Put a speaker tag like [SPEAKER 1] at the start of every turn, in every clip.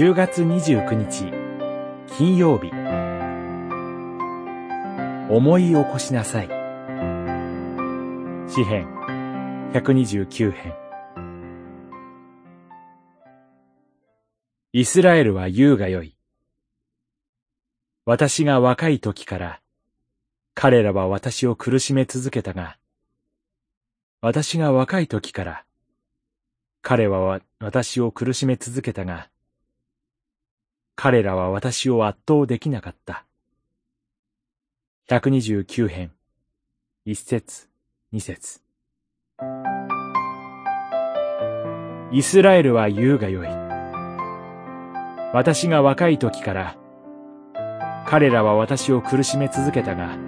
[SPEAKER 1] 10月29日金曜日。思い起こしなさい。詩編129編。イスラエルは言うがよい。私が若い時から彼らは私を苦しめ続けたが私が若い時から彼は私を苦しめ続けたが彼らは私を圧倒できなかった。129編、一節、二節。イスラエルは言うがよい。私が若い時から、彼らは私を苦しめ続けたが、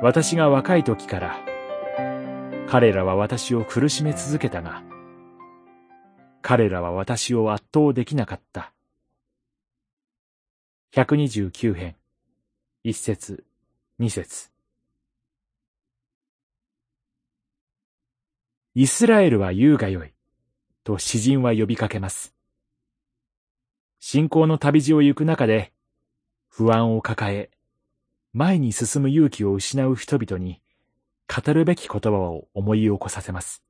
[SPEAKER 1] 私が若い時から、彼らは私を苦しめ続けたが、彼らは私を圧倒できなかった。129編、一節、二節。イスラエルは言うがよい、と詩人は呼びかけます。信仰の旅路を行く中で、不安を抱え、前に進む勇気を失う人々に、語るべき言葉を思い起こさせます。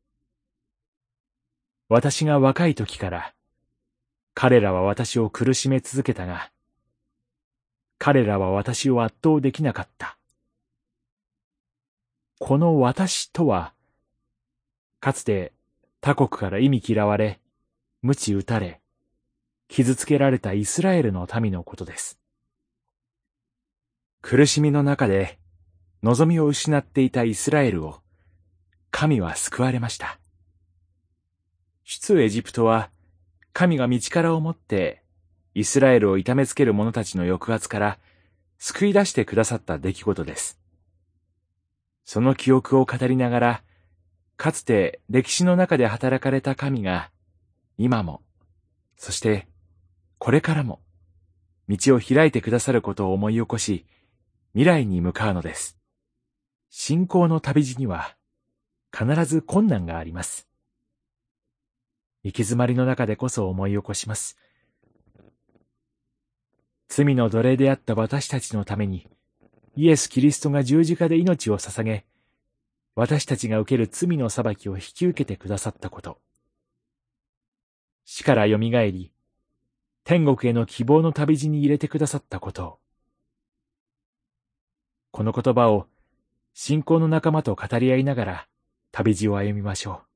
[SPEAKER 1] 私が若い時から、彼らは私を苦しめ続けたが、彼らは私を圧倒できなかった。この私とは、かつて他国から意味嫌われ、鞭打たれ、傷つけられたイスラエルの民のことです。苦しみの中で望みを失っていたイスラエルを神は救われました。出エジプトは神が道からをもってイスラエルを痛めつける者たちの抑圧から救い出してくださった出来事です。その記憶を語りながら、かつて歴史の中で働かれた神が、今も、そしてこれからも、道を開いてくださることを思い起こし、未来に向かうのです。信仰の旅路には、必ず困難があります。行き詰まりの中でこそ思い起こします。罪の奴隷であった私たちのために、イエス・キリストが十字架で命を捧げ、私たちが受ける罪の裁きを引き受けてくださったこと。死から蘇り、天国への希望の旅路に入れてくださったこと。この言葉を信仰の仲間と語り合いながら旅路を歩みましょう。